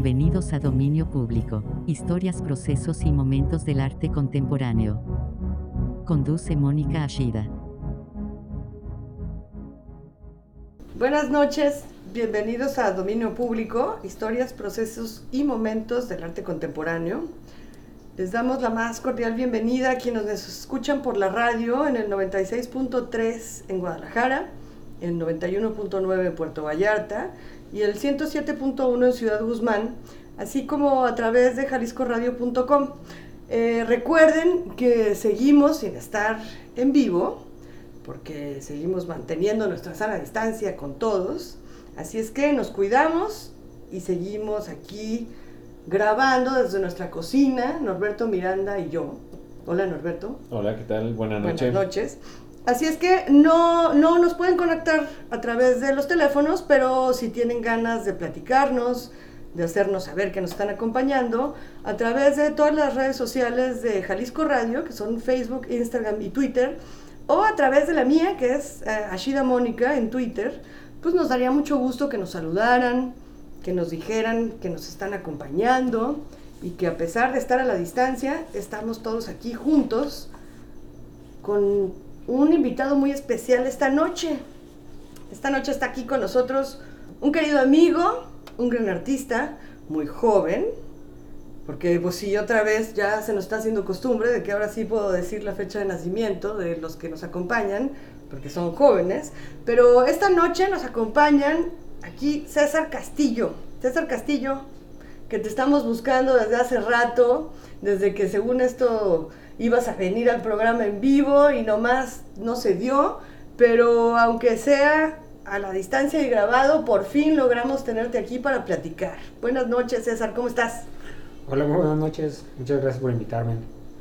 Bienvenidos a Dominio Público, historias, procesos y momentos del arte contemporáneo. Conduce Mónica Ashida. Buenas noches, bienvenidos a Dominio Público, historias, procesos y momentos del arte contemporáneo. Les damos la más cordial bienvenida a quienes nos escuchan por la radio en el 96.3 en Guadalajara, el 91.9 en Puerto Vallarta y el 107.1 en Ciudad Guzmán, así como a través de jaliscoradio.com. Eh, recuerden que seguimos sin estar en vivo, porque seguimos manteniendo nuestra sana distancia con todos, así es que nos cuidamos y seguimos aquí grabando desde nuestra cocina, Norberto Miranda y yo. Hola Norberto. Hola, ¿qué tal? Buenas noches. Buenas noches. Así es que no, no nos pueden conectar a través de los teléfonos, pero si tienen ganas de platicarnos, de hacernos saber que nos están acompañando, a través de todas las redes sociales de Jalisco Radio, que son Facebook, Instagram y Twitter, o a través de la mía, que es eh, Ashida Mónica en Twitter, pues nos daría mucho gusto que nos saludaran, que nos dijeran que nos están acompañando y que a pesar de estar a la distancia, estamos todos aquí juntos con un invitado muy especial esta noche. Esta noche está aquí con nosotros un querido amigo, un gran artista, muy joven, porque pues sí, otra vez ya se nos está haciendo costumbre de que ahora sí puedo decir la fecha de nacimiento de los que nos acompañan, porque son jóvenes, pero esta noche nos acompañan aquí César Castillo. César Castillo, que te estamos buscando desde hace rato, desde que según esto ibas a venir al programa en vivo y nomás no se dio, pero aunque sea a la distancia y grabado, por fin logramos tenerte aquí para platicar. Buenas noches, César, ¿cómo estás? Hola, muy buenas noches. Muchas gracias por invitarme.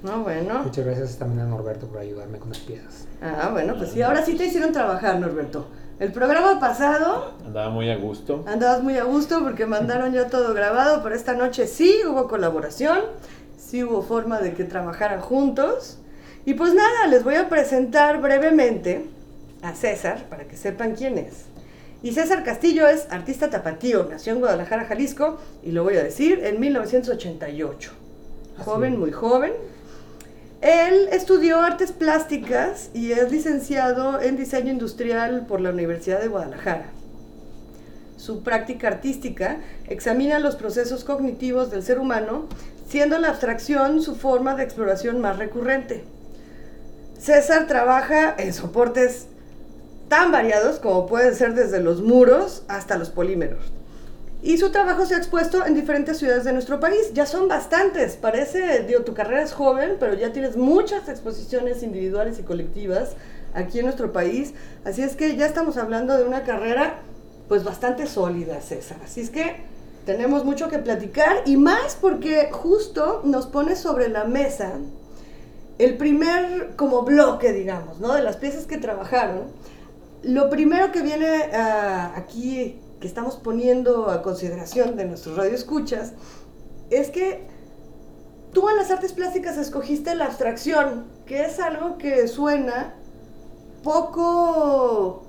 No, bueno. Muchas gracias también a Norberto por ayudarme con las piezas. Ah, bueno, pues sí, ahora sí te hicieron trabajar, Norberto. El programa pasado... Andaba muy a gusto. Andabas muy a gusto porque mandaron ya todo grabado, pero esta noche sí hubo colaboración sí hubo forma de que trabajaran juntos. Y pues nada, les voy a presentar brevemente a César para que sepan quién es. Y César Castillo es artista tapatío, nació en Guadalajara, Jalisco, y lo voy a decir, en 1988. Joven, muy joven. Él estudió artes plásticas y es licenciado en diseño industrial por la Universidad de Guadalajara. Su práctica artística examina los procesos cognitivos del ser humano siendo la abstracción su forma de exploración más recurrente. César trabaja en soportes tan variados como pueden ser desde los muros hasta los polímeros. Y su trabajo se ha expuesto en diferentes ciudades de nuestro país. Ya son bastantes. Parece, digo, tu carrera es joven, pero ya tienes muchas exposiciones individuales y colectivas aquí en nuestro país. Así es que ya estamos hablando de una carrera pues bastante sólida, César. Así es que tenemos mucho que platicar y más porque justo nos pone sobre la mesa el primer como bloque, digamos, ¿no? De las piezas que trabajaron. Lo primero que viene ah, aquí, que estamos poniendo a consideración de nuestros radioescuchas, es que tú en las artes plásticas escogiste la abstracción, que es algo que suena poco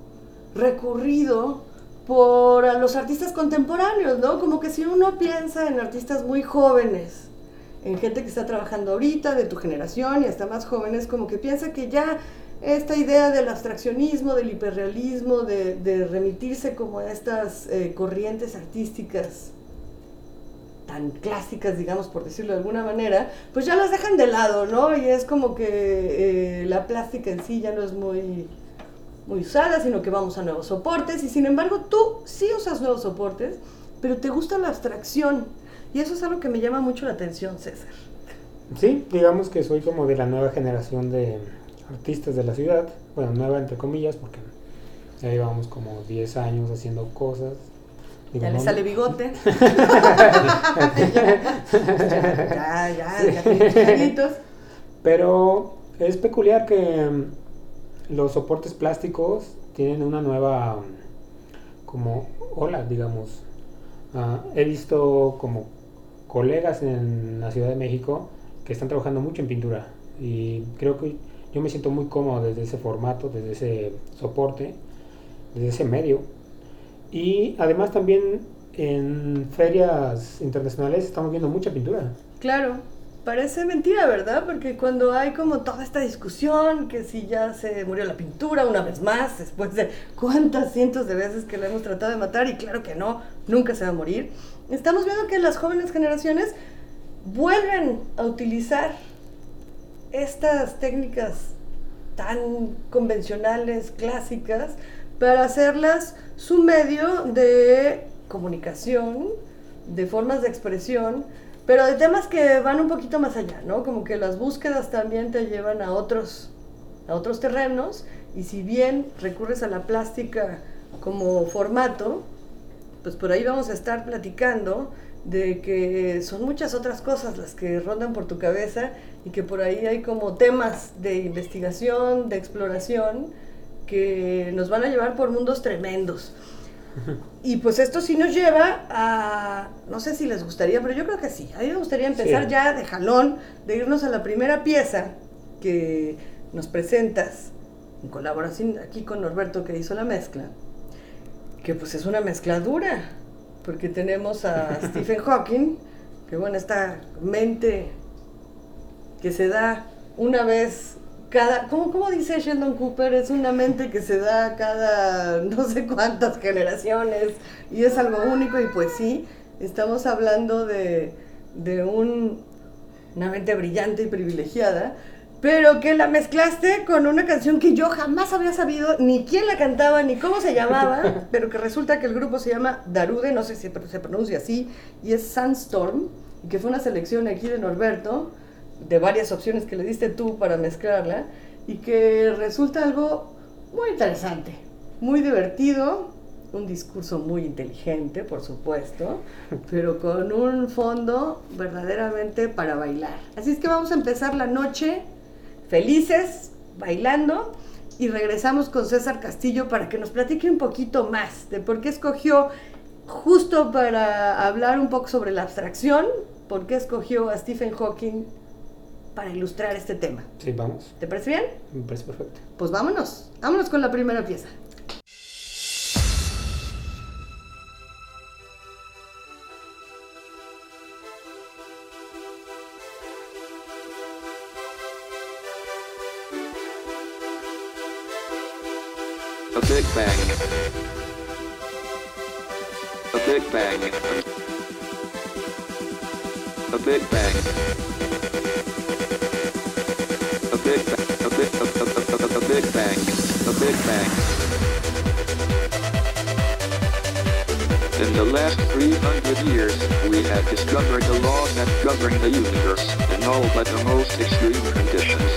recurrido por los artistas contemporáneos, ¿no? Como que si uno piensa en artistas muy jóvenes, en gente que está trabajando ahorita, de tu generación y hasta más jóvenes, como que piensa que ya esta idea del abstraccionismo, del hiperrealismo, de, remitirse como a estas eh, corrientes artísticas tan clásicas, digamos, por decirlo de alguna manera, pues ya las dejan de lado, ¿no? Y es como que eh, la plástica en sí ya no es muy muy usada, sino que vamos a nuevos soportes y sin embargo tú sí usas nuevos soportes, pero te gusta la abstracción y eso es algo que me llama mucho la atención, César. Sí, digamos que soy como de la nueva generación de artistas de la ciudad, bueno, nueva entre comillas, porque ya llevamos como 10 años haciendo cosas. ya le sale bigote. ya, ya, ya, ya Pero es peculiar que los soportes plásticos tienen una nueva como ola, digamos. Ah, he visto como colegas en la Ciudad de México que están trabajando mucho en pintura y creo que yo me siento muy cómodo desde ese formato, desde ese soporte, desde ese medio. Y además también en ferias internacionales estamos viendo mucha pintura. Claro, parece mentira, ¿verdad? Porque cuando hay como toda esta discusión, que si ya se murió la pintura una vez más, después de cuántas cientos de veces que la hemos tratado de matar, y claro que no, nunca se va a morir, estamos viendo que las jóvenes generaciones vuelven a utilizar estas técnicas tan convencionales, clásicas, para hacerlas su medio de comunicación, de formas de expresión, pero de temas que van un poquito más allá, ¿no? Como que las búsquedas también te llevan a otros, a otros terrenos, y si bien recurres a la plástica como formato, pues por ahí vamos a estar platicando de que son muchas otras cosas las que rondan por tu cabeza y que por ahí hay como temas de investigación, de exploración, que nos van a llevar por mundos tremendos. Y pues esto sí nos lleva a, no sé si les gustaría, pero yo creo que sí, a mí me gustaría empezar Sí. ya de jalón, de irnos a la primera pieza que nos presentas, en colaboración aquí con Norberto que hizo la mezcla, que pues es una mezcla dura, porque tenemos a Stephen Hawking, que bueno, esta mente que se da una vez cada, ¿cómo, ¿cómo dice Sheldon Cooper? Es una mente que se da cada no sé cuántas generaciones y es algo único y pues sí, estamos hablando de, de un, una mente brillante y privilegiada, pero que la mezclaste con una canción que yo jamás había sabido ni quién la cantaba ni cómo se llamaba, pero que resulta que el grupo se llama Darude, no sé si se pronuncia así, y es Sandstorm, y que fue una selección aquí de Norberto, de varias opciones que le diste tú para mezclarla, y que resulta algo muy interesante, muy divertido, un discurso muy inteligente, por supuesto, pero con un fondo verdaderamente para bailar. Así es que vamos a empezar la noche felices, bailando, y regresamos con César Castillo para que nos platique un poquito más de por qué escogió, justo para hablar un poco sobre la abstracción, por qué escogió a Stephen Hawking para ilustrar este tema. Sí, vamos. ¿Te parece bien? Me parece perfecto. Pues vámonos, vámonos con la primera pieza. A Big Bang. A Big Bang. A Big Bang. Big Bang. A Big Bang. In the last 300 years, we have discovered the laws that govern the universe in all but the most extreme conditions.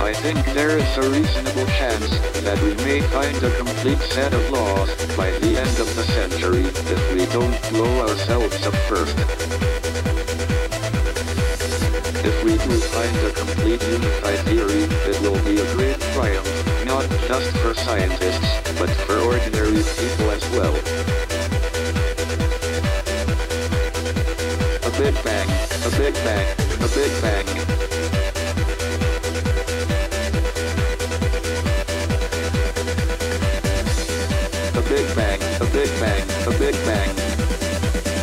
I think there is a reasonable chance that we may find a complete set of laws by the end of the century if we don't blow ourselves up first. If we do find a complete unified theory, it will be a great triumph, not just for scientists, but for ordinary people as well. A Big Bang, a Big Bang, a Big Bang. A Big Bang, a Big Bang, a Big Bang.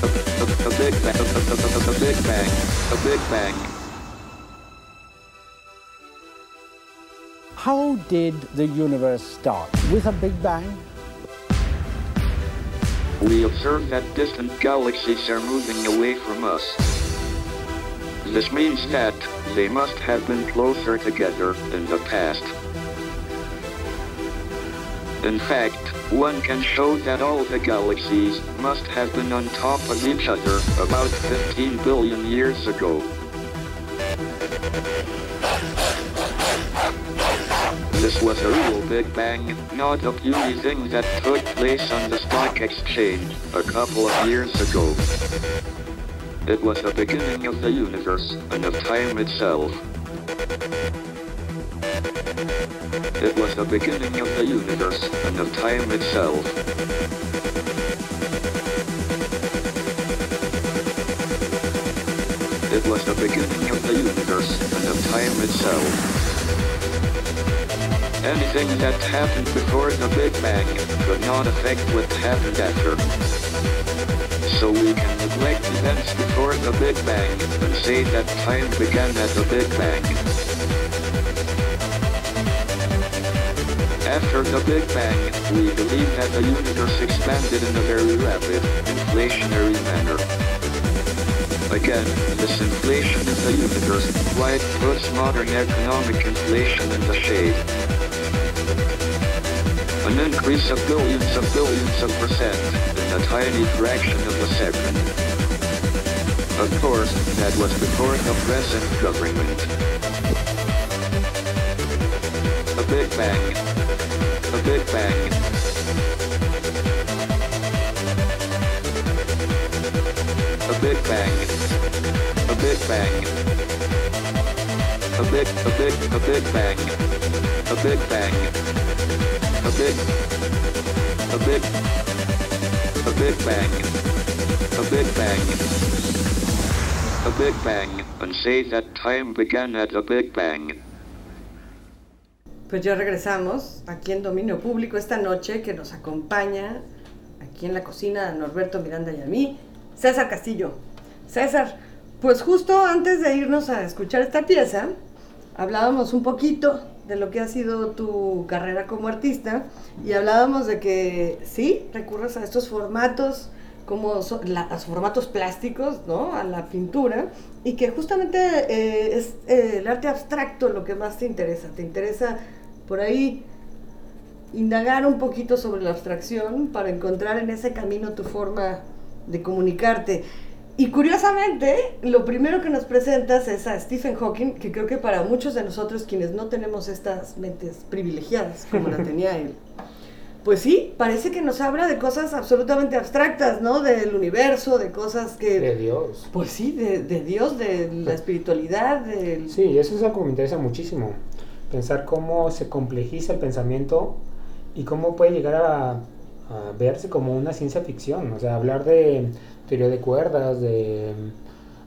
A, a, a Big Bang, a, a, a, a, a Big Bang, a Big Bang. Did the universe start? With a Big Bang? We observe that distant galaxies are moving away from us. This means that they must have been closer together in the past. In fact, one can show that all the galaxies must have been on top of each other about 15 billion years ago. Was a real Big Bang, not a puny thing that took place on the stock exchange a couple of years ago. It was the beginning of the universe and of time itself. It was the beginning of the universe and of time itself. It was the beginning of the universe and of time itself. Anything that happened before the Big Bang could not affect what happened after. So we can neglect events before the Big Bang and say that time began at the Big Bang. After the Big Bang, we believe that the universe expanded in a very rapid, inflationary manner. Again, this inflation in the universe quite puts modern economic inflation in the shade. An increase of billions of billions of percent in a tiny fraction of a second. Of course, that was before the present government. A Big Bang. A Big Bang. A Big Bang. A Big Bang. A big, a big, a Big Bang. A Big Bang. A big, a big, a Big Bang. A Big Bang. A Big Bang, and say that time began at the Big Bang. Pues ya regresamos aquí en Dominio Público esta noche que nos acompaña aquí en la cocina Norberto Miranda y a mí, César Castillo. César, pues justo antes de irnos a escuchar esta pieza, hablábamos un poquito de lo que ha sido tu carrera como artista y hablábamos de que sí, recurres a estos formatos como so- los formatos plásticos, ¿no? A la pintura y que justamente eh, es eh, el arte abstracto lo que más te interesa. Te interesa por ahí indagar un poquito sobre la abstracción para encontrar en ese camino tu forma de comunicarte. Y curiosamente, lo primero que nos presentas es a Stephen Hawking, que creo que para muchos de nosotros quienes no tenemos estas mentes privilegiadas como la tenía él, pues sí, parece que nos habla de cosas absolutamente abstractas, ¿no? Del universo, de cosas que... De Dios. Pues sí, de, de Dios, de la espiritualidad, del... Sí, eso es algo que me interesa muchísimo. Pensar cómo se complejiza el pensamiento y cómo puede llegar a, a verse como una ciencia ficción. O sea, hablar de teoría de cuerdas, de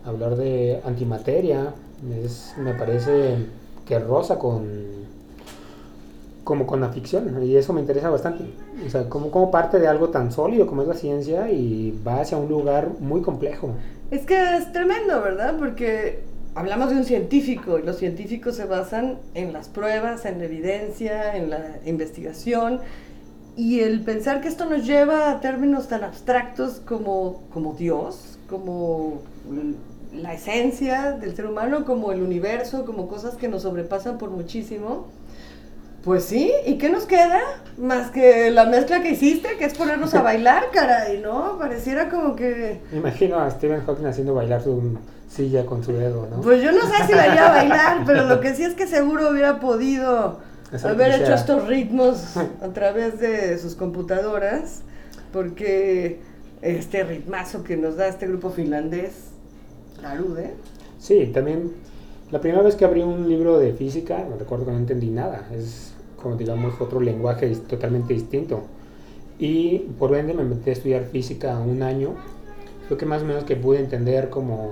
hablar de antimateria, es, me parece que rosa con como con la ficción y eso me interesa bastante. O sea, como, como parte de algo tan sólido como es la ciencia y va hacia un lugar muy complejo. Es que es tremendo, ¿verdad? Porque hablamos de un científico y los científicos se basan en las pruebas, en la evidencia, en la investigación. Y el pensar que esto nos lleva a términos tan abstractos como, como Dios, como la esencia del ser humano, como el universo, como cosas que nos sobrepasan por muchísimo. Pues sí, ¿y qué nos queda? Más que la mezcla que hiciste, que es ponernos a bailar, caray, ¿no? Pareciera como que... Me imagino a Stephen Hawking haciendo bailar su silla con su dedo, ¿no? Pues yo no sé si la a bailar, pero lo que sí es que seguro hubiera podido haber hecho estos ritmos a través de sus computadoras, porque este ritmazo que nos da este grupo finlandés, Larude, Sí, también la primera vez que abrí un libro de física, me recuerdo que no entendí nada. Es como digamos otro lenguaje totalmente distinto. Y por ende me metí a estudiar física un año. Fue que más o menos que pude entender como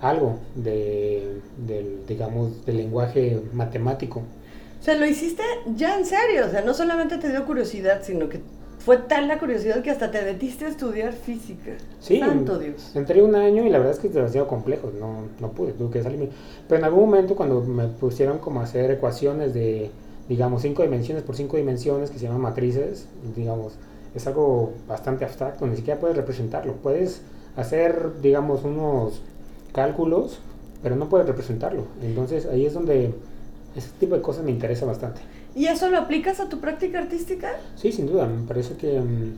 algo de, del, digamos, del lenguaje matemático. O sea, lo hiciste ya en serio, o sea, no solamente te dio curiosidad, sino que fue tal la curiosidad que hasta te metiste a estudiar física. Sí, Santo Dios. entré un año y la verdad es que es demasiado complejo, no, no pude, tuve que salirme. Pero en algún momento cuando me pusieron como a hacer ecuaciones de, digamos, cinco dimensiones por cinco dimensiones, que se llaman matrices, digamos, es algo bastante abstracto, ni siquiera puedes representarlo. Puedes hacer, digamos, unos cálculos, pero no puedes representarlo. Entonces ahí es donde ese tipo de cosas me interesa bastante. ¿Y eso lo aplicas a tu práctica artística? Sí, sin duda. Me parece que mm,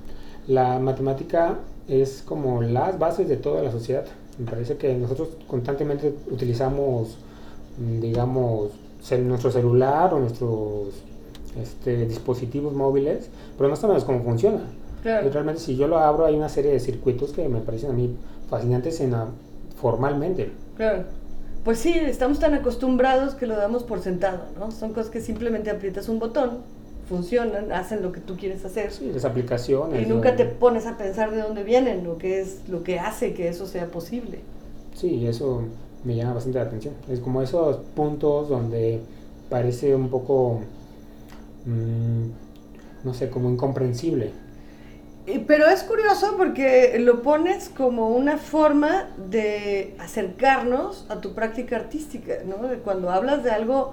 la matemática es como las bases de toda la sociedad. Me parece que nosotros constantemente utilizamos, mm, digamos, nuestro celular o nuestros este, dispositivos móviles, pero no sabemos cómo funciona. Claro. Realmente si yo lo abro hay una serie de circuitos que me parecen a mí fascinantes en la- formalmente. Claro. Pues sí, estamos tan acostumbrados que lo damos por sentado, ¿no? Son cosas que simplemente aprietas un botón, funcionan, hacen lo que tú quieres hacer. Sí, las aplicaciones. Y nunca ¿no? te pones a pensar de dónde vienen o qué es lo que hace que eso sea posible. Sí, eso me llama bastante la atención. Es como esos puntos donde parece un poco mm, no sé, como incomprensible. Pero es curioso porque lo pones como una forma de acercarnos a tu práctica artística, ¿no? De cuando hablas de algo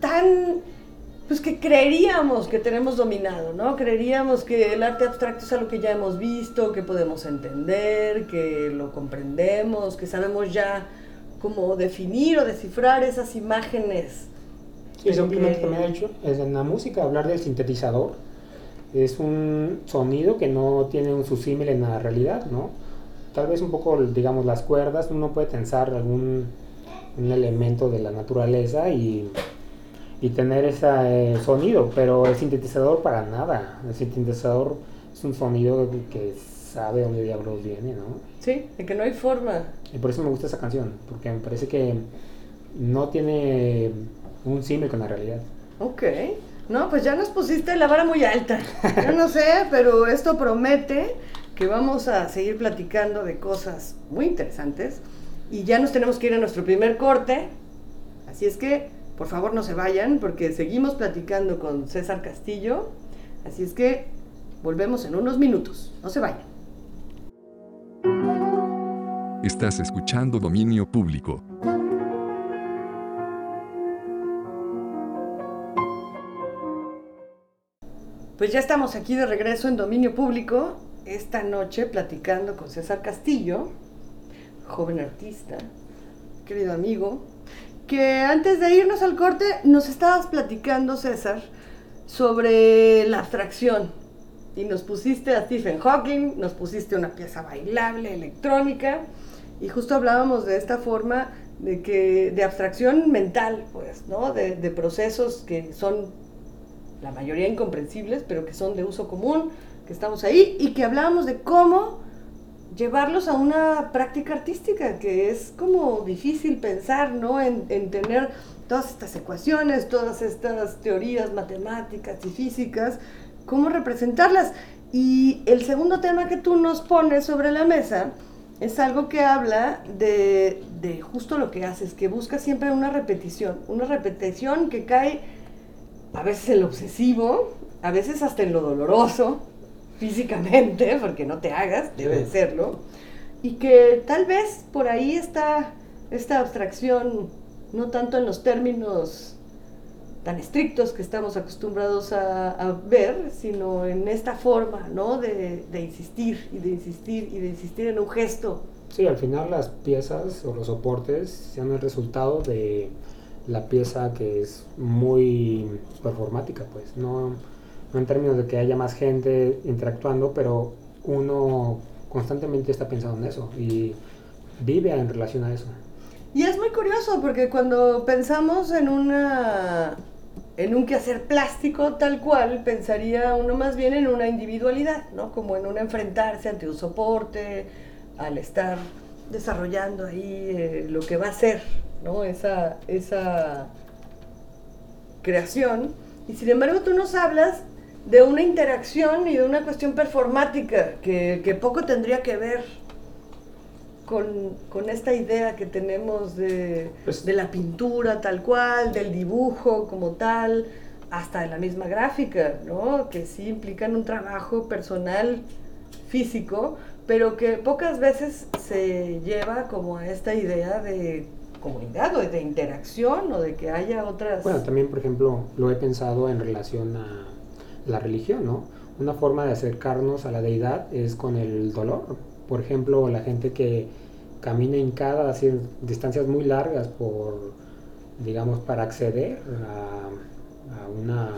tan, pues que creeríamos que tenemos dominado, ¿no? Creeríamos que el arte abstracto es algo que ya hemos visto, que podemos entender, que lo comprendemos, que sabemos ya cómo definir o descifrar esas imágenes. Sí, simplemente que- también he hecho es en la música hablar del sintetizador. Es un sonido que no tiene un su símil en la realidad, ¿no? Tal vez un poco, digamos, las cuerdas, uno puede tensar algún un elemento de la naturaleza y, y tener ese sonido, pero el sintetizador para nada. El sintetizador es un sonido que sabe dónde diablos viene, ¿no? Sí, de que no hay forma. Y por eso me gusta esa canción, porque me parece que no tiene un símil con la realidad. Ok. No, pues ya nos pusiste la vara muy alta. Yo no sé, pero esto promete que vamos a seguir platicando de cosas muy interesantes. Y ya nos tenemos que ir a nuestro primer corte. Así es que, por favor, no se vayan, porque seguimos platicando con César Castillo. Así es que volvemos en unos minutos. No se vayan. Estás escuchando Dominio Público. Pues ya estamos aquí de regreso en Dominio Público, esta noche platicando con César Castillo, joven artista, querido amigo, que antes de irnos al corte nos estabas platicando, César, sobre la abstracción. Y nos pusiste a Stephen Hawking, nos pusiste una pieza bailable, electrónica, y justo hablábamos de esta forma de que de abstracción mental, pues, ¿no? De, de procesos que son la mayoría incomprensibles, pero que son de uso común, que estamos ahí, y que hablábamos de cómo llevarlos a una práctica artística, que es como difícil pensar, ¿no? En, en tener todas estas ecuaciones, todas estas teorías matemáticas y físicas, cómo representarlas. Y el segundo tema que tú nos pones sobre la mesa es algo que habla de, de justo lo que haces, que busca siempre una repetición, una repetición que cae a veces en lo obsesivo, a veces hasta en lo doloroso, físicamente, porque no te hagas, debe de serlo, y que tal vez por ahí está esta abstracción, no tanto en los términos tan estrictos que estamos acostumbrados a, a ver, sino en esta forma, ¿no? De, de insistir y de insistir y de insistir en un gesto. Sí, al final las piezas o los soportes sean el resultado de la pieza que es muy performática, pues, no, en términos de que haya más gente interactuando, pero uno constantemente está pensando en eso y vive en relación a eso. Y es muy curioso porque cuando pensamos en una en un quehacer plástico tal cual, pensaría uno más bien en una individualidad, ¿no? Como en un enfrentarse ante un soporte, al estar desarrollando ahí eh, lo que va a ser, ¿no? Esa, esa creación. Y sin embargo tú nos hablas de una interacción y de una cuestión performática que, que poco tendría que ver con, con esta idea que tenemos de, Pues- de la pintura tal cual, del dibujo como tal, hasta de la misma gráfica, ¿no? Que sí implican un trabajo personal, físico, pero que pocas veces se lleva como a esta idea de comunidad o de interacción o de que haya otras... Bueno, también, por ejemplo, lo he pensado en relación a la religión, ¿no? Una forma de acercarnos a la deidad es con el dolor. Por ejemplo, la gente que camina hincada a cier- distancias muy largas por, digamos, para acceder a, a una...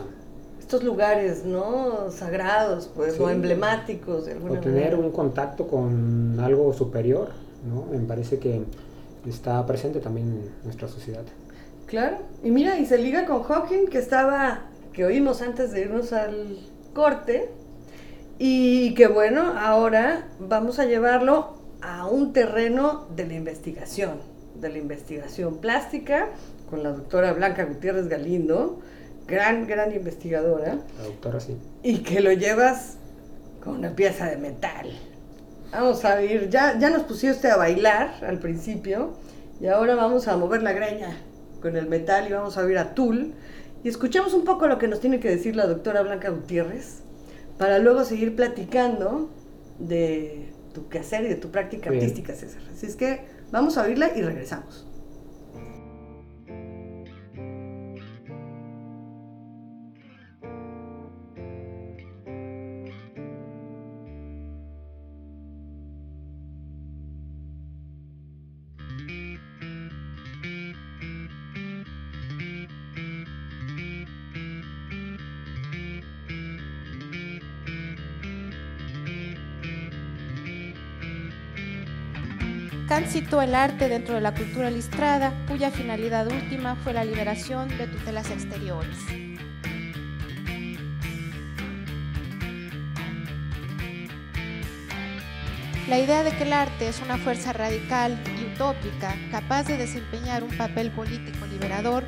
estos lugares, ¿no? Sagrados, pues, Sí. o emblemáticos de alguna o tener manera. un contacto con algo superior, ¿no? Me parece que está presente también en nuestra sociedad. Claro, y mira, y se liga con Hawking, que estaba, que oímos antes de irnos al corte, y que bueno, ahora vamos a llevarlo a un terreno de la investigación, de la investigación plástica, con la doctora Blanca Gutiérrez Galindo, gran, gran investigadora, La doctora sí. y que lo llevas con una pieza de metal. Vamos a ir, ya, ya nos pusiste a bailar al principio y ahora vamos a mover la greña con el metal y vamos a ir a Tool. y escuchemos un poco lo que nos tiene que decir la doctora Blanca Gutiérrez para luego seguir platicando de tu quehacer y de tu práctica Bien. artística, César. Así es que vamos a oírla y regresamos. El arte dentro de la cultura ilustrada, cuya finalidad última fue la liberación de tutelas exteriores. La idea de que el arte es una fuerza radical y utópica capaz de desempeñar un papel político liberador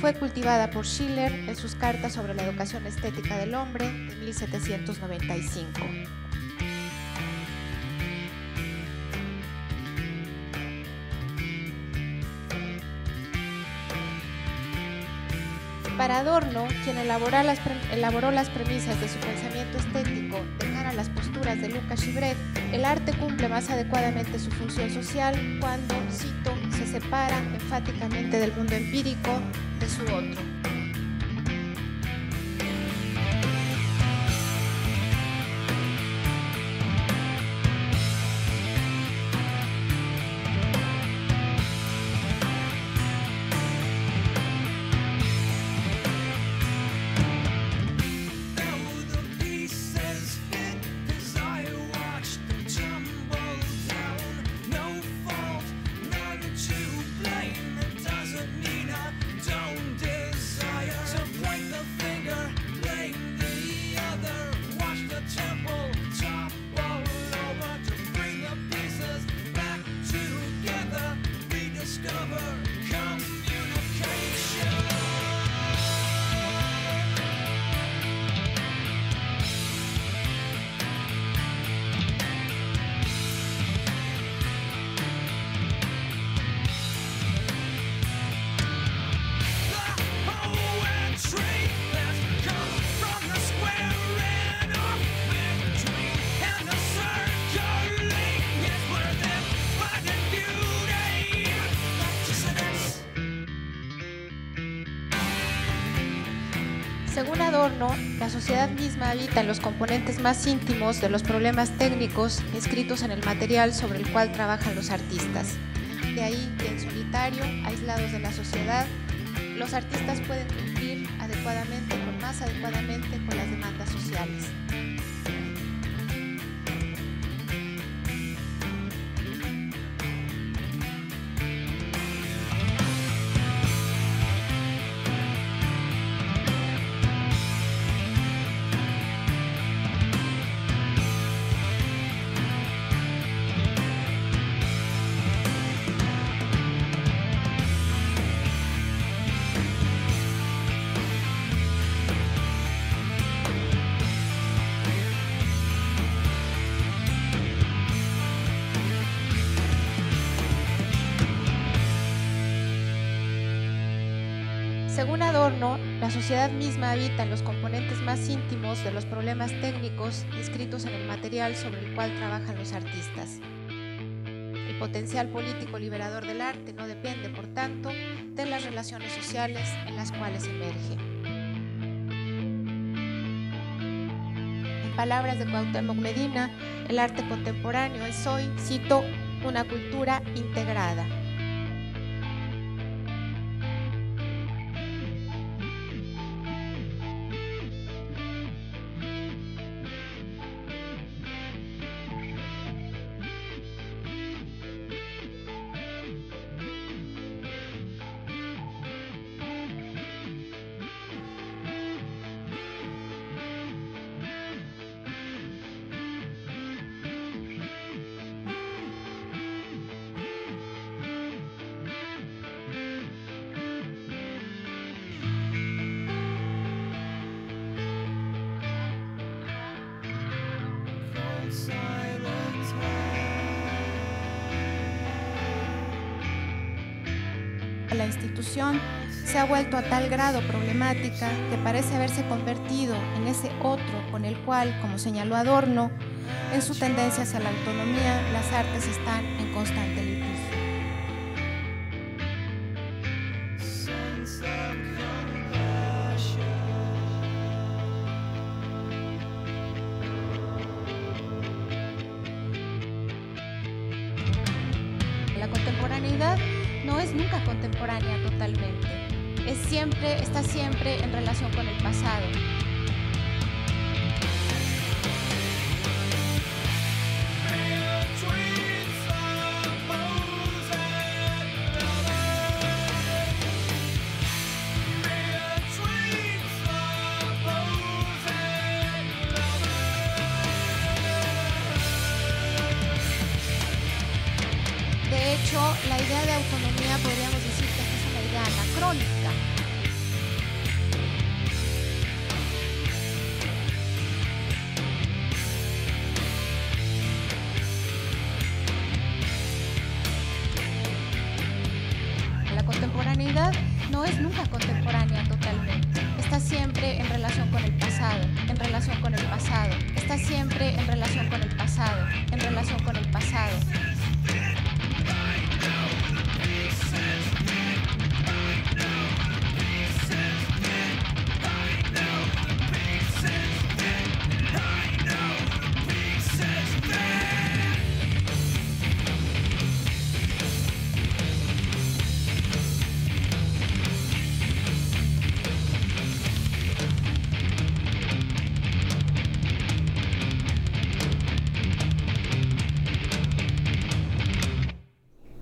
fue cultivada por Schiller en sus cartas sobre la educación estética del hombre de 1795. Para Adorno, quien elaboró las, premisas de su pensamiento estético de cara a las posturas de Lucas Chibret, el arte cumple más adecuadamente su función social cuando, cito, se separa enfáticamente del mundo empírico de su otro. Según Adorno, la sociedad misma habita en los componentes más íntimos de los problemas técnicos escritos en el material sobre el cual trabajan los artistas. De ahí que en solitario, aislados de la sociedad, los artistas pueden cumplir adecuadamente, con más adecuadamente, con las demandas sociales. Según Adorno, la sociedad misma habita en los componentes más íntimos de los problemas técnicos escritos en el material sobre el cual trabajan los artistas. El potencial político liberador del arte no depende, por tanto, de las relaciones sociales en las cuales emerge. En palabras de Cuauhtémoc Medina, el arte contemporáneo es hoy, cito, una cultura integrada. Grado problemática que parece haberse convertido en ese otro con el cual, como señaló Adorno, en su tendencia hacia la autonomía, las artes están en constante litigio. Está siempre en relación con el pasado.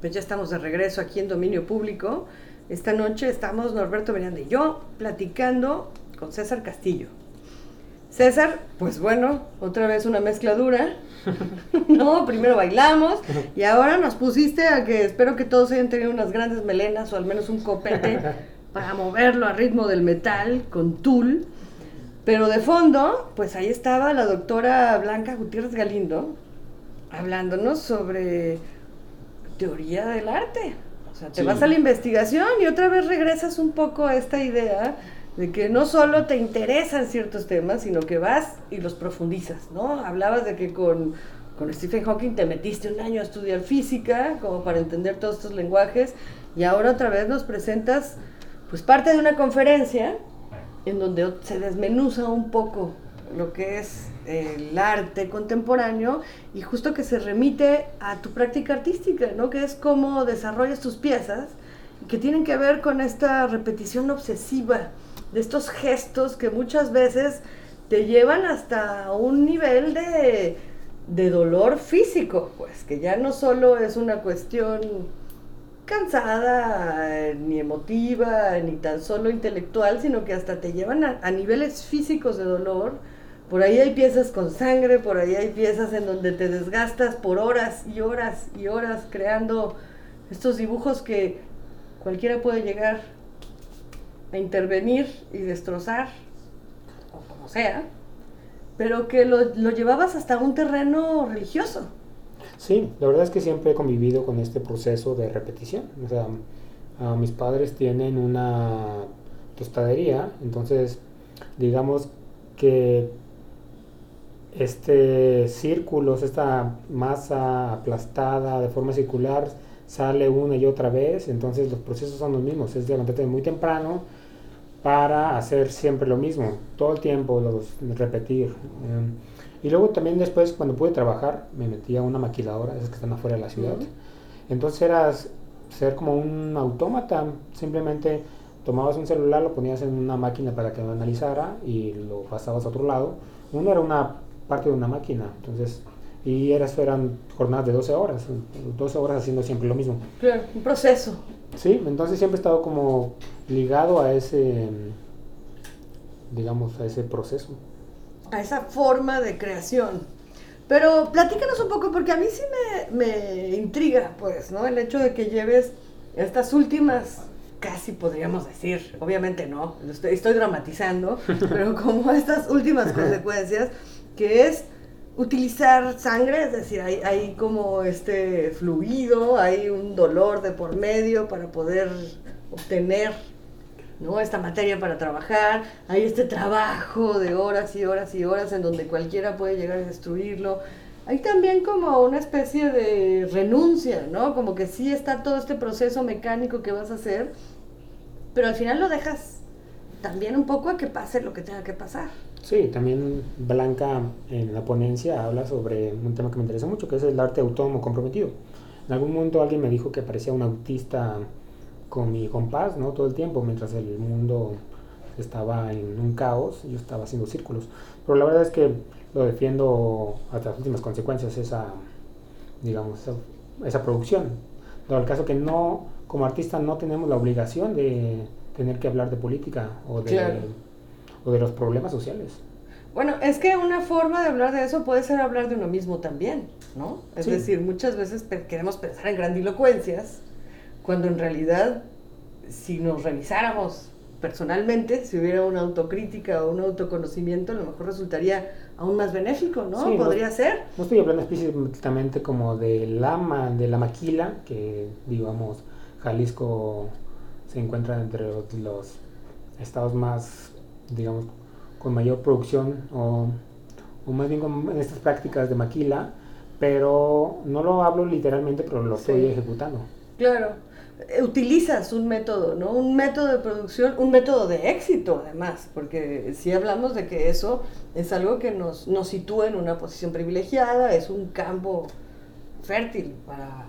Pues ya estamos de regreso aquí en Dominio Público. Esta noche estamos Norberto Miranda y yo platicando con César Castillo. César, pues bueno, otra vez una mezcla dura. no, primero bailamos y ahora nos pusiste a que espero que todos hayan tenido unas grandes melenas o al menos un copete para moverlo a ritmo del metal con tul. Pero de fondo, pues ahí estaba la doctora Blanca Gutiérrez Galindo hablándonos sobre teoría del arte. O sea, te Sí. vas a la investigación y otra vez regresas un poco a esta idea de que no solo te interesan ciertos temas, sino que vas y los profundizas, ¿no? Hablabas de que con, con Stephen Hawking te metiste un año a estudiar física, como para entender todos estos lenguajes, y ahora otra vez nos presentas, pues, parte de una conferencia en donde se desmenuza un poco lo que es el arte contemporáneo y justo que se remite a tu práctica artística, ¿no? Que es cómo desarrollas tus piezas y que tienen que ver con esta repetición obsesiva de estos gestos que muchas veces te llevan hasta un nivel de, de dolor físico, pues que ya no solo es una cuestión cansada, ni emotiva, ni tan solo intelectual, sino que hasta te llevan a niveles físicos de dolor. Por ahí hay piezas con sangre, por ahí hay piezas en donde te desgastas por horas y horas y horas creando estos dibujos que cualquiera puede llegar a intervenir y destrozar, o como sea, pero que lo, lo llevabas hasta un terreno religioso. Sí, la verdad es que siempre he convivido con este proceso de repetición. Ah, mis padres tienen una tostadería, entonces digamos que este círculos, esta masa aplastada de forma circular sale una y otra vez, entonces los procesos son los mismos, es levantarte muy temprano para hacer siempre lo mismo, todo el tiempo los repetir. Em, y luego también después cuando pude trabajar me metí a una maquiladora, esas que están afuera de la ciudad. Ujú. Entonces era ser como un autómata, simplemente tomabas un celular, lo ponías en una máquina para que lo analizara y lo pasabas a otro lado. Uno era una parte de una máquina, entonces, y eras, eran jornadas de 12 horas, 12 horas haciendo siempre lo mismo. Claro, un proceso. Sí, entonces siempre he estado como ligado a ese, digamos, a ese proceso. a esa forma de creación. Pero platícanos un poco, porque a mí sí me, me intriga, pues, ¿no? El hecho de que lleves estas últimas, casi podríamos decir, obviamente no, estoy, estoy dramatizando, pero como estas últimas consecuencias, que es utilizar sangre, es decir, hay, como este fluido, hay un dolor de por medio para poder obtener ¿no? esta materia para trabajar, hay este trabajo de horas y horas y horas en donde cualquiera puede llegar a destruirlo. Hay también como una especie de renuncia, ¿no? Como que sí está todo este proceso mecánico que vas a hacer, pero al final lo dejas también un poco a que pase lo que tenga que pasar. Sí, también Blanca en la ponencia habla sobre un tema que me interesa mucho, que es el arte autónomo comprometido. En algún momento alguien me dijo que parecía un autista con mi compás, ¿no? Todo el tiempo, mientras el mundo estaba en un caos, yo estaba haciendo círculos. Pero la verdad es que lo defiendo hasta las últimas consecuencias, esa, digamos, esa, producción. Pero el caso que no, como artista, no tenemos la obligación de tener que hablar de política o de, o de los problemas sociales. Bueno, es que una forma de hablar de eso puede ser hablar de uno mismo también, ¿no? Es Sí. decir, muchas veces queremos pensar en grandilocuencias, cuando en realidad, si nos revisáramos personalmente, si hubiera una autocrítica o un autoconocimiento, a lo mejor resultaría aún más benéfico, ¿no? Sí, no- Podría ser. No estoy hablando explícitamente como de la, de la maquila, que digamos Jalisco se encuentra entre los estados más, digamos, con mayor producción o, o más bien con estas prácticas de maquila, pero no lo hablo literalmente, pero lo estoy Sí. ejecutando. Claro. Eh, Utilizas un método, ¿no? Un método de producción, un método de éxito además, porque si hablamos de que eso es algo que nos, nos sitúa en una posición privilegiada, es un campo fértil para,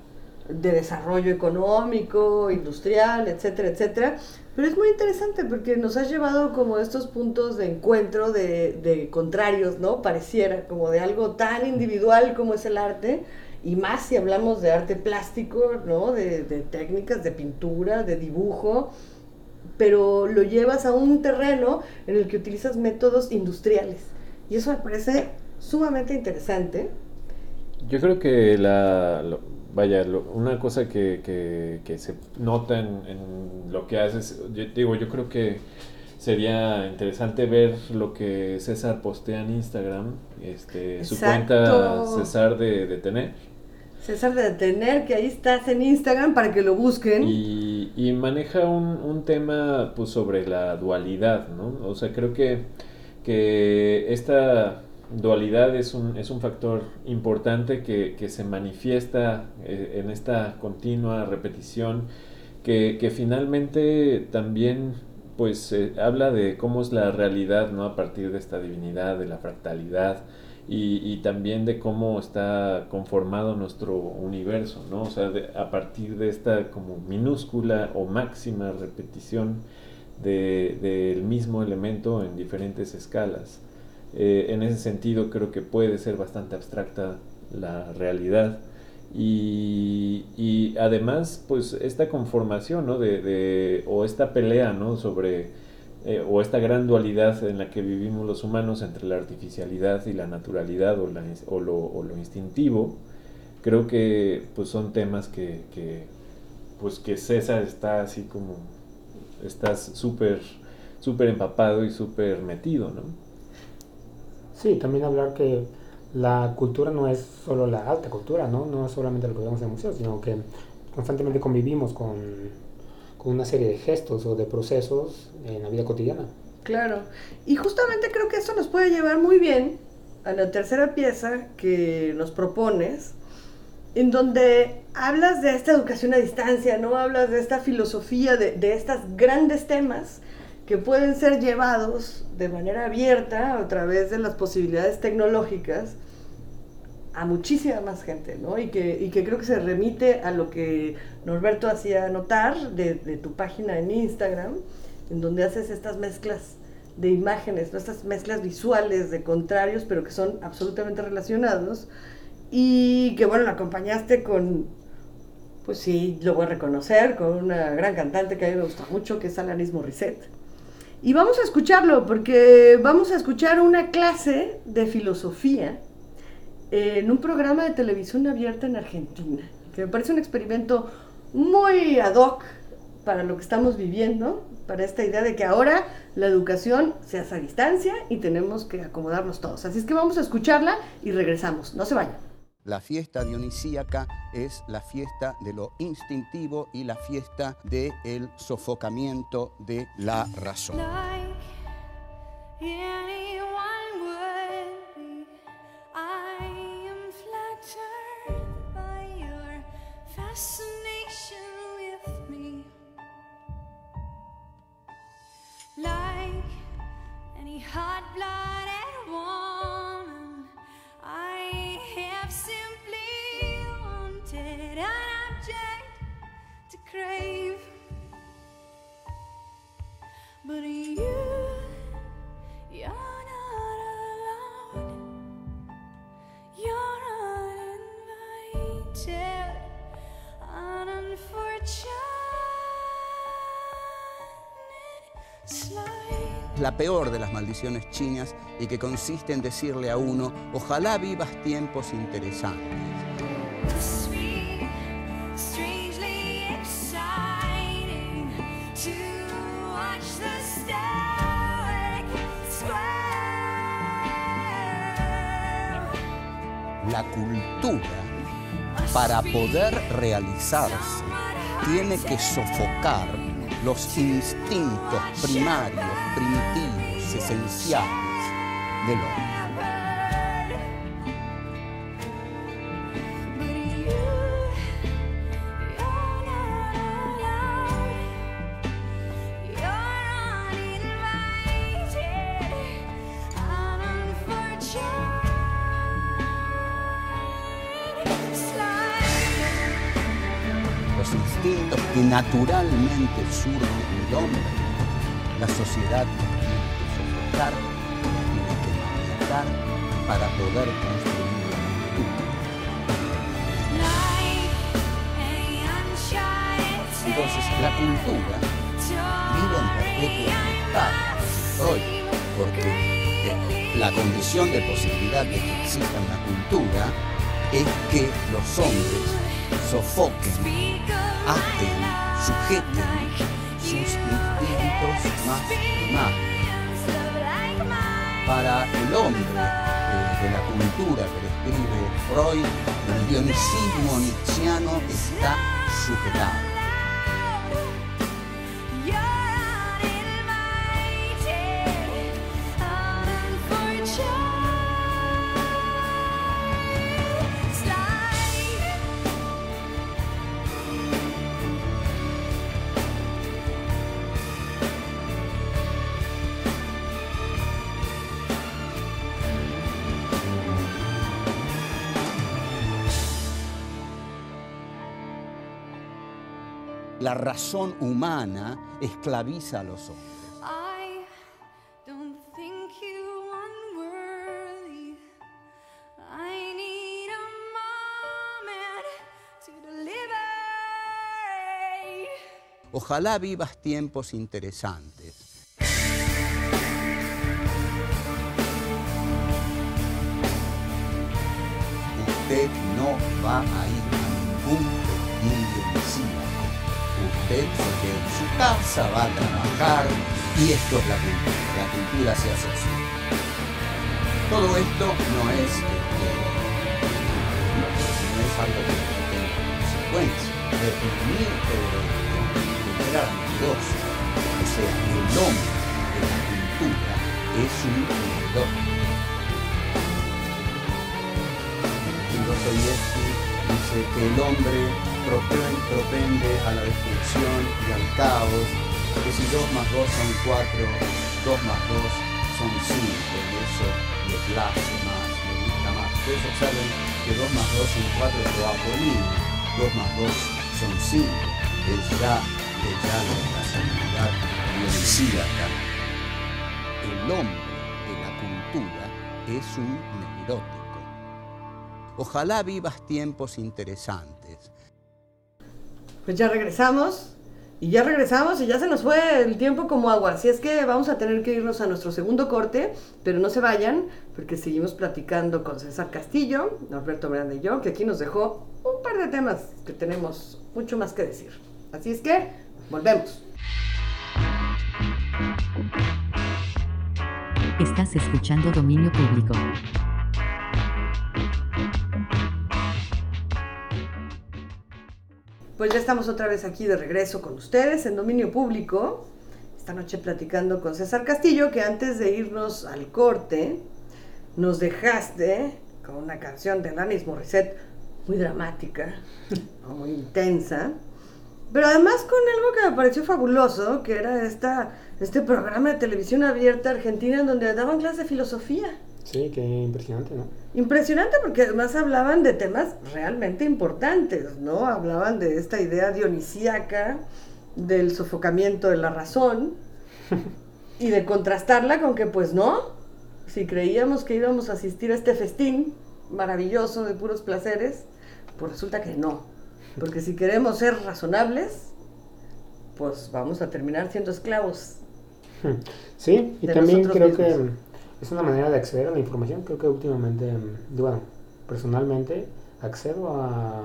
de desarrollo económico, industrial, etcétera, etcétera. Pero es muy interesante porque nos has llevado como estos puntos de encuentro de, contrarios, ¿no? Pareciera como de algo tan individual como es el arte, y más si hablamos de arte plástico, ¿no? De, técnicas de pintura, de dibujo, pero lo llevas a un terreno en el que utilizas métodos industriales. Y eso me parece sumamente interesante. Yo creo que la, vaya, lo- una cosa que, que- que se nota en, en lo que haces, yo, digo, yo creo que sería interesante ver lo que César postea en Instagram, este, su cuenta César de, de Tener. César de Tener, que ahí estás en Instagram para que lo busquen. Y, y maneja un, un tema pues, sobre la dualidad, ¿no? O sea, creo que, que esta dualidad es un, es un factor importante que, que se manifiesta eh, en esta continua repetición, que, que finalmente también pues eh, habla de cómo es la realidad, ¿no? A partir de esta divinidad, de la fractalidad, y, y también de cómo está conformado nuestro universo, ¿no? O sea, a partir de esta como minúscula o máxima repetición de- del mismo elemento en diferentes escalas. Eh, en ese sentido creo que puede ser bastante abstracta la realidad y, además pues esta conformación ¿no? de, de- o esta pelea ¿no? sobre eh, o esta gran dualidad en la que vivimos los humanos entre la artificialidad y la naturalidad o, la o lo, o lo instintivo creo que pues son temas que, que, pues que César está así como estás súper súper empapado y súper metido ¿no? Sí, también hablar que la cultura no es solo la alta cultura, ¿no? No es solamente lo que vemos en museos, sino que constantemente convivimos con, con una serie de gestos o de procesos en la vida cotidiana. Claro. Y justamente creo que eso nos puede llevar muy bien a la tercera pieza que nos propones, en donde hablas de esta educación a distancia, ¿no? Hablas de esta filosofía, de, de estos grandes temas que pueden ser llevados de manera abierta a través de las posibilidades tecnológicas a muchísima más gente, ¿no? Y que, y que creo que se remite a lo que Norberto hacía notar de, tu página en Instagram, en donde haces estas mezclas de imágenes, ¿no? estas mezclas visuales de contrarios, pero que son absolutamente relacionados, y que bueno, la acompañaste con, pues sí, lo voy a reconocer, con una gran cantante que a mí me gusta mucho, que es Alanis Morissette. Y vamos a escucharlo, porque vamos a escuchar una clase de filosofía en un programa de televisión abierta en Argentina, que me parece un experimento muy ad hoc para lo que estamos viviendo, para esta idea de que ahora la educación se hace a distancia y tenemos que acomodarnos todos. Así es que vamos a escucharla y regresamos. No se vayan. La fiesta dionisíaca es la fiesta de lo instintivo y la fiesta del el sofocamiento de la razón. La peor de las maldiciones chinas y que consiste en decirle a uno, ojalá vivas tiempos interesantes. Para poder realizarse, tiene que sofocar los instintos primarios, primitivos, esenciales del hombre. Naturalmente surge del hombre, la sociedad tiene que soportar, tiene que maniatar para poder construir la cultura. Entonces la cultura vive en libertad hoy, porque la condición de posibilidad de que exista una cultura es que los hombres sofoquen aten, sujeten sus instintos más primarios. Para el hombre eh, de la cultura que describe Freud, el dionisismo nietzscheano está sujetado. La razón humana esclaviza a los hombres. Ojalá vivas tiempos interesantes. Usted no va a ir a ningún festín queda en su casa, va a trabajar y esto es la cultura. La cultura se hace así. Todo esto no es, este, no, es algo que tenga consecuencias. Reprimir era Dios. O sea, el hombre de la cultura es un. Y Dostoyevsky dice que el hombre propende a la destrucción y al caos, que si 2 más 2 son 4, 2 más 2 son 5, y eso le place más, le gusta más. Ustedes observen que 2 más 2 son 4 es lo apolíneo, 2 más 2 son 5, es ya, es ya la racionalidad dionisíaca. El hombre de la cultura es un neurótico. Ojalá vivas tiempos interesantes, pues ya regresamos. Y ya regresamos y ya se nos fue el tiempo como agua. Así es que vamos a tener que irnos a nuestro segundo corte, pero no se vayan, porque seguimos platicando con César Castillo, Alberto Miranda y yo, que aquí nos dejó un par de temas que tenemos mucho más que decir. Así es que volvemos. Estás escuchando Dominio Público. Pues ya estamos otra vez aquí de regreso con ustedes en dominio público. Esta noche platicando con César Castillo, que antes de irnos al corte, nos dejaste con una canción de Alanis Morissette muy dramática, muy intensa, pero además con algo que me pareció fabuloso, que era esta, este programa de televisión abierta argentina en donde daban clases de filosofía. Sí, qué impresionante, ¿no? Impresionante porque además hablaban de temas realmente importantes, ¿no? Hablaban de esta idea dionisíaca del sofocamiento de la razón y de contrastarla con que pues no, si creíamos que íbamos a asistir a este festín maravilloso de puros placeres, pues resulta que no. Porque si queremos ser razonables, pues vamos a terminar siendo esclavos. Sí, y también creo que. Es una manera de acceder a la información. Creo que últimamente, mm, bueno, personalmente accedo a,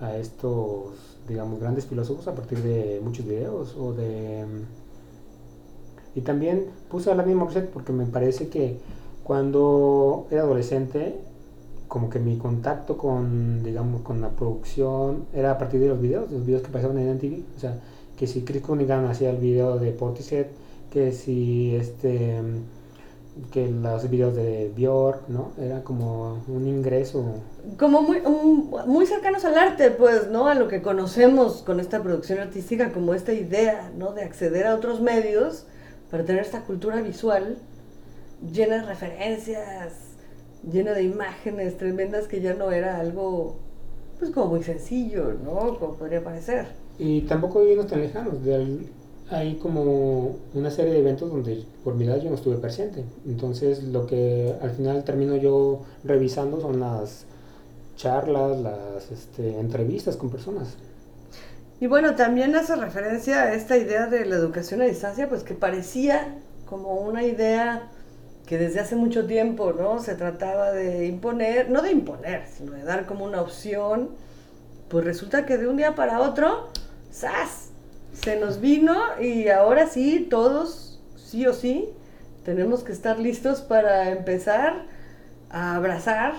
a estos, digamos, grandes filósofos a partir de muchos videos o de... Y también puse a la misma Morissette porque me parece que cuando era adolescente, como que mi contacto con, digamos, con la producción era a partir de los videos, los videos que pasaban en MTV. O sea, que si Chris Cunningham hacía el video de Portishead, que si este que los videos de Björk, ¿no? Era como un ingreso. Como muy, un- muy cercanos al arte, pues, ¿no? A lo que conocemos con esta producción artística, como esta idea, ¿no? De acceder a otros medios para tener esta cultura visual llena de referencias, llena de imágenes tremendas que ya no era algo, pues, como muy sencillo, ¿no? Como podría parecer. Y tampoco vivimos tan lejanos. Del, hay como una serie de eventos donde por mi edad yo no estuve presente. Entonces lo que al final termino yo revisando son las charlas, las este, entrevistas con personas. Y bueno, también hace referencia a esta idea de la educación a distancia, pues que parecía como una idea que desde hace mucho tiempo, ¿no? Se trataba de imponer, no de imponer, sino de dar como una opción. Pues resulta que de un día para otro, ¡zas! Se nos vino y ahora sí, todos, sí o sí, tenemos que estar listos para empezar a abrazar,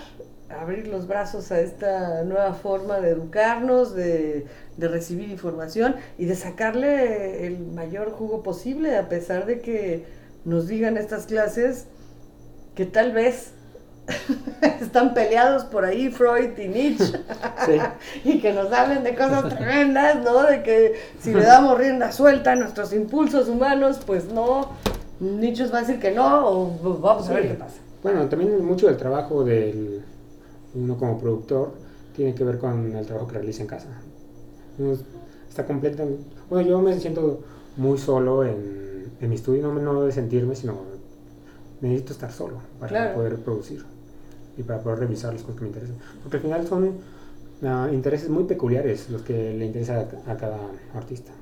a abrir los brazos a esta nueva forma de educarnos, de, de recibir información y de sacarle el mayor jugo posible, a pesar de que nos digan estas clases que tal vez están peleados por ahí Freud y Nietzsche y que nos hablen de cosas tremendas, ¿no? De que si le damos rienda suelta a nuestros impulsos humanos, pues no, Nietzsche va a decir que no, o vamos a ver qué pasa. Bueno, también mucho del trabajo del uno como productor tiene que ver con el trabajo que realiza en casa. Uno está completo. Bueno, yo me siento muy solo en, en mi estudio, no, no de sentirme, sino necesito estar solo para Claro. poder producir y para poder revisar las cosas que me interesan. Porque al final son ah, intereses muy peculiares los que le interesa a, cada artista.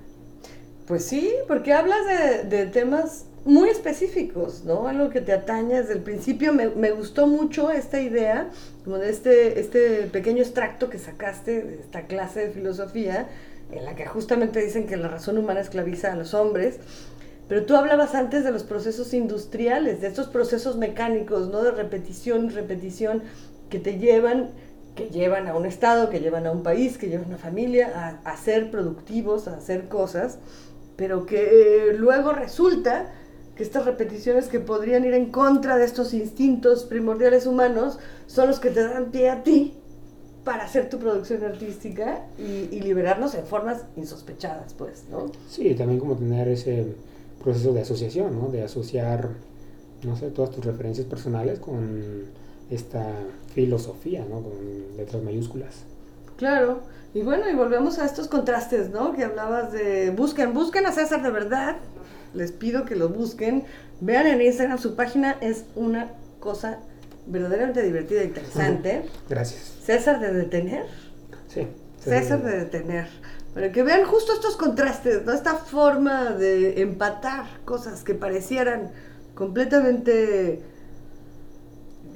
Pues sí, porque hablas de, de temas muy específicos, ¿no? Algo que te atañe desde el principio. Me, me gustó mucho esta idea, como de este, este pequeño extracto que sacaste de esta clase de filosofía, en la que justamente dicen que la razón humana esclaviza a los hombres. Pero tú hablabas antes de los procesos industriales, de estos procesos mecánicos, ¿no? De repetición, repetición, que te llevan, que llevan a un estado, que llevan a un país, que llevan a una familia a, a ser productivos, a hacer cosas, pero que eh, luego resulta que estas repeticiones que podrían ir en contra de estos instintos primordiales humanos son los que te dan pie a ti para hacer tu producción artística y, y liberarnos en formas insospechadas, pues, ¿no? Sí, también como tener ese proceso de asociación, ¿no? De asociar, no sé, todas tus referencias personales con esta filosofía, ¿no? Con letras mayúsculas. Claro, y bueno, y volvemos a estos contrastes, ¿no? Que hablabas de busquen, busquen a César de verdad. Les pido que lo busquen. Vean en Instagram, su página es una cosa verdaderamente divertida e interesante. Gracias. César de detener. Sí. César de detener. Para que vean justo estos contrastes, ¿no? Esta forma de empatar cosas que parecieran completamente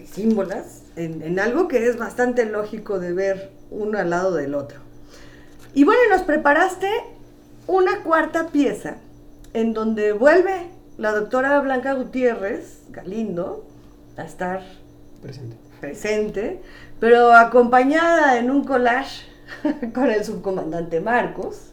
símbolas en, en algo que es bastante lógico de ver uno al lado del otro. Y bueno, nos preparaste una cuarta pieza en donde vuelve la doctora Blanca Gutiérrez Galindo a estar Presente. presente, pero acompañada en un collage con el subcomandante Marcos.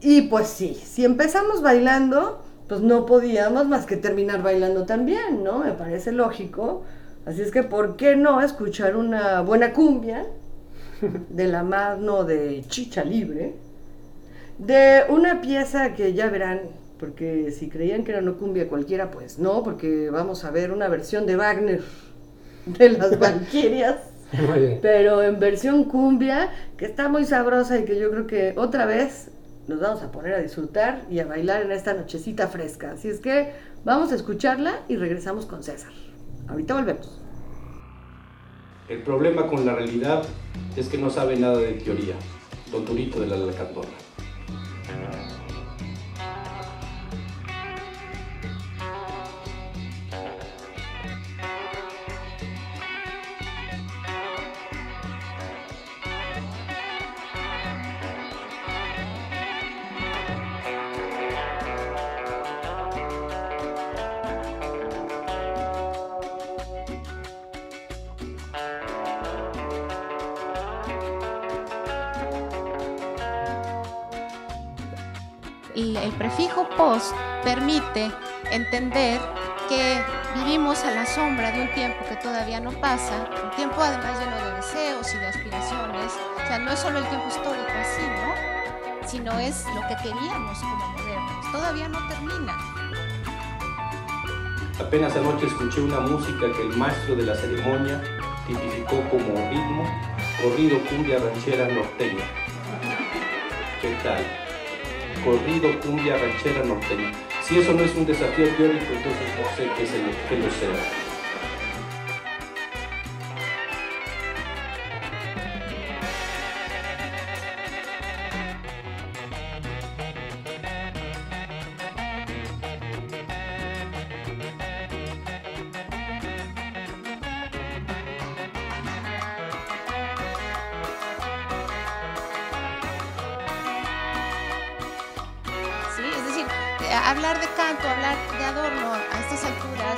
Y pues sí, si empezamos bailando, pues no podíamos más que terminar bailando también, ¿no? Me parece lógico. Así es que, ¿por qué no escuchar una buena cumbia de la mano de Chicha Libre? De una pieza que ya verán, porque si creían que era una cumbia cualquiera, pues no, porque vamos a ver una versión de Wagner de las Valquirias. Muy bien. Pero en versión cumbia, que está muy sabrosa y que yo creo que otra vez nos vamos a poner a disfrutar y a bailar en esta nochecita fresca. Así es que vamos a escucarla y regresamos con César. Ahorita volvemos. El problema con la realidad es que no sabe nada de teoría. Don Turito de la Lacandona. Entender que vivimos a la sombra de un tiempo que todavía no pasa, un tiempo además lleno de deseos y de aspiraciones. O sea, no es solo el tiempo histórico así, ¿no? Sino es lo que queríamos como modernos. Todavía no termina. Apenas anoche escuché una música que el maestro de la ceremonia tipificó como ritmo, corrido cumbia ranchera norteña. ¿Qué tal? Corrido cumbia ranchera norteña. Si eso no es un desafío teórico, entonces no sé qué, se lo, qué lo sea. Hablar de canto, hablar de adorno a estas alturas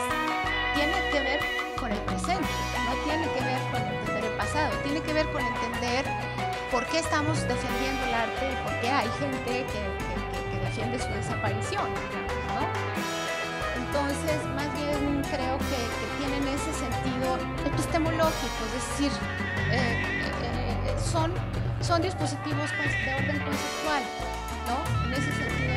tiene que ver con el presente, no tiene que ver con entender el pasado, tiene que ver con entender por qué estamos defendiendo el arte y por qué hay gente que, que- defiende su desaparición. Entonces, más bien creo que, tienen ese sentido epistemológico, es decir, eh, eh, eh, son, son dispositivos de orden conceptual, ¿no? En ese sentido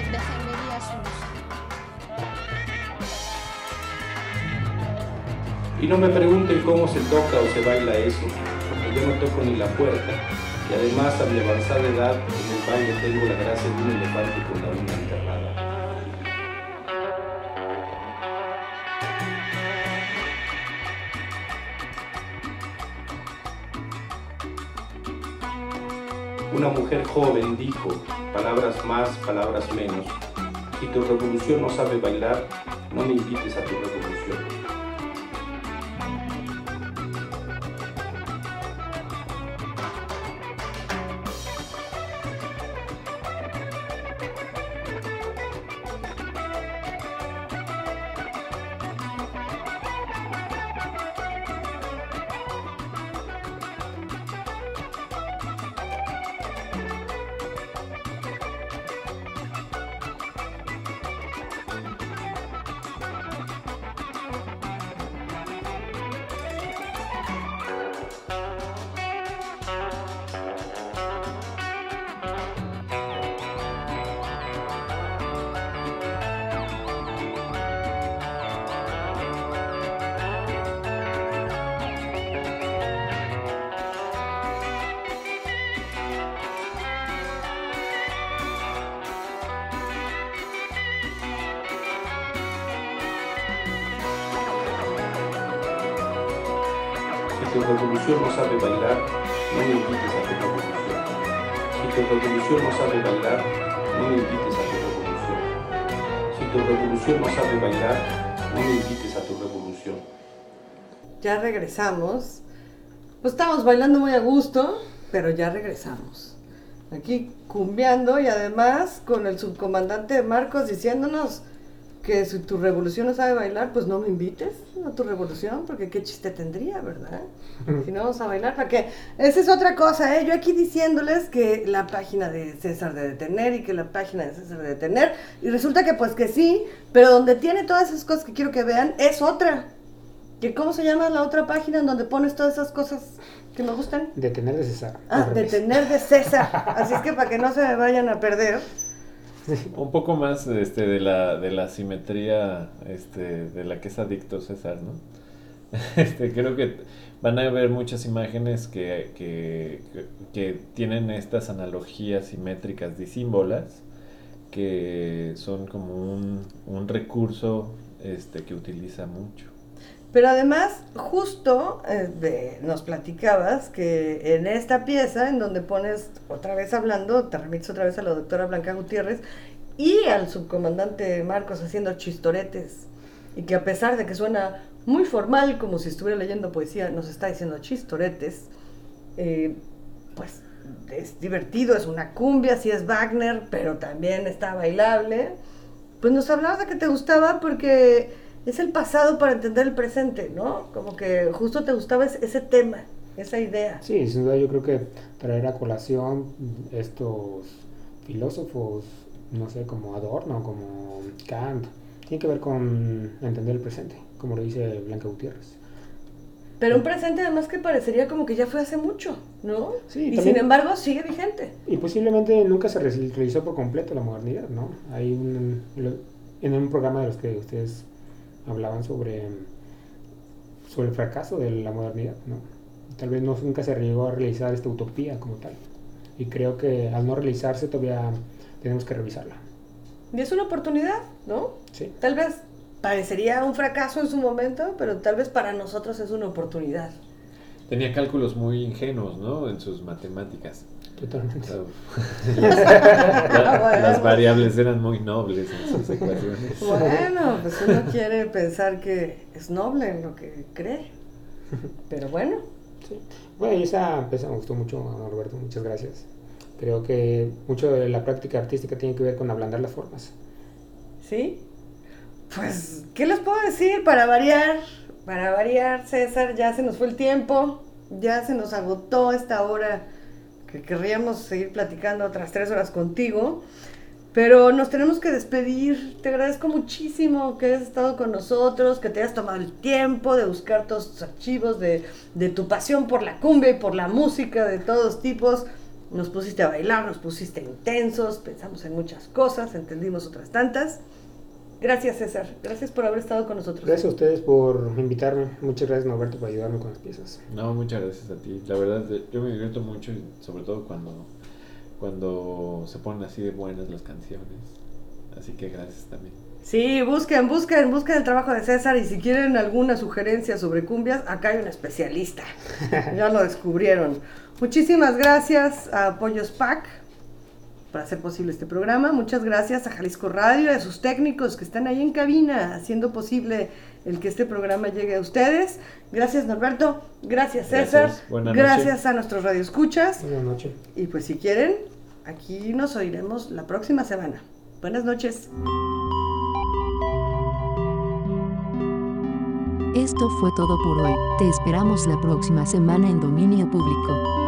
Y no me pregunten cómo se toca o se baila eso, porque yo no toco ni la puerta. Y además a mi avanzada edad en el baile tengo la gracia de un elefante con la uña mujer joven dijo, palabras más, palabras menos, si tu revolución no sabe bailar, no me invites a tu revolución. Si tu revolución no sabe bailar, no me invites a tu revolución. Si tu revolución no sabe bailar, no me invites a tu revolución. Si tu revolución no sabe bailar, no me invites a tu revolución. Ya regresamos. Pues estamos bailando muy a gusto, pero ya regresamos. Aquí cumbiando y además con el subcomandante Marcos diciéndonos que si tu revolución no sabe bailar, pues no me invites a tu revolución, porque qué chiste tendría, ¿verdad? Si no vamos a bailar, ¿para qué? Esa es otra cosa, ¿eh? Yo aquí diciéndoles que la página de César de Detener y que la página de César de Detener, y resulta que pues que sí, pero donde tiene todas esas cosas que quiero que vean es otra. ¿Que ¿Cómo se llama la otra página en donde pones todas esas cosas que me gustan? Detener de César. Ah. Detener de César. Así es que para que no se me vayan a perder. Un poco más este, de, la, de la simetría este, de la que es adicto César, ¿no? Este, creo que van a ver muchas imágenes que, que, que- tienen estas analogías simétricas disímbolas que son como un, un recurso este, que utiliza mucho. Pero además, justo eh, de- nos platicabas que en esta pieza, en donde pones otra vez hablando, te remites otra vez a la doctora Blanca Gutiérrez y al subcomandante Marcos haciendo chistoretes, y que a pesar de que suena muy formal, como si estuviera leyendo poesía, nos está diciendo chistoretes, eh, pues es divertido, es una cumbia, sí es Wagner, pero también está bailable. Pues nos hablabas de que te gustaba porque es el pasado para entender el presente, ¿no? Como que justo te gustaba ese, tema, esa idea. Sí, sin duda yo creo que traer a colación estos filósofos, no sé, como Adorno, como Kant, tiene que ver con entender el presente, como lo dice Blanca Gutiérrez. Pero un presente además que parecería como que ya fue hace mucho, ¿no? Sí, y sin embargo sigue vigente. Y posiblemente nunca se re- realizó por completo la modernidad, ¿no? Hay un, en un programa de los que ustedes hablaban sobre, sobre el fracaso de la modernidad, ¿no? Tal vez no, nunca se llegó a realizar esta utopía como tal. Y creo que al no realizarse todavía tenemos que revisarla. Y es una oportunidad, ¿no? Sí. Tal vez parecería un fracaso en su momento, pero tal vez para nosotros es una oportunidad. Tenía cálculos muy ingenuos, ¿no? En sus matemáticas. Totalmente. O sea, la- las variables eran muy nobles en sus ecuaciones. Bueno, pues uno quiere pensar que es noble en lo que cree. Pero bueno, Sí. Bueno, y esa pieza me gustó mucho, Roberto, muchas gracias. Creo que mucho de la práctica artística tiene que ver con ablandar las formas. ¿sí? Pues, ¿qué les puedo decir? Para variar, para variar, César, ya se nos fue el tiempo, ya se nos agotó esta hora que querríamos seguir platicando otras tres horas contigo. Pero nos tenemos que despedir. Te agradezco muchísimo que hayas estado con nosotros, que te hayas tomado el tiempo de buscar todos tus archivos, de, de tu pasión por la cumbia y por la música de todos tipos. Nos pusiste a bailar, nos pusiste intensos, pensamos en muchas cosas, entendimos otras tantas. Gracias, César. Gracias por haber estado con nosotros. Gracias a ustedes por invitarme. Muchas gracias, Norberto, por ayudarme con las piezas. No, muchas gracias a ti. La verdad, yo me divierto mucho, sobre todo cuando, cuando se ponen así de buenas las canciones. Así que gracias también. Sí, busquen, busquen, busquen el trabajo de César y si quieren alguna sugerencia sobre cumbias, acá hay un especialista. ya lo descubrieron. Muchísimas gracias a Pollos Pack por hacer posible este programa. Muchas gracias a Jalisco Radio y a sus técnicos que están ahí en cabina haciendo posible el que este programa llegue a ustedes. Gracias Norberto, gracias César, Gracias. Buenas noches. gracias a nuestros radioescuchas Buenas noches. y pues si quieren, aquí nos oiremos la próxima semana. Buenas noches. Esto fue todo por hoy. Te esperamos la próxima semana en Dominio Público.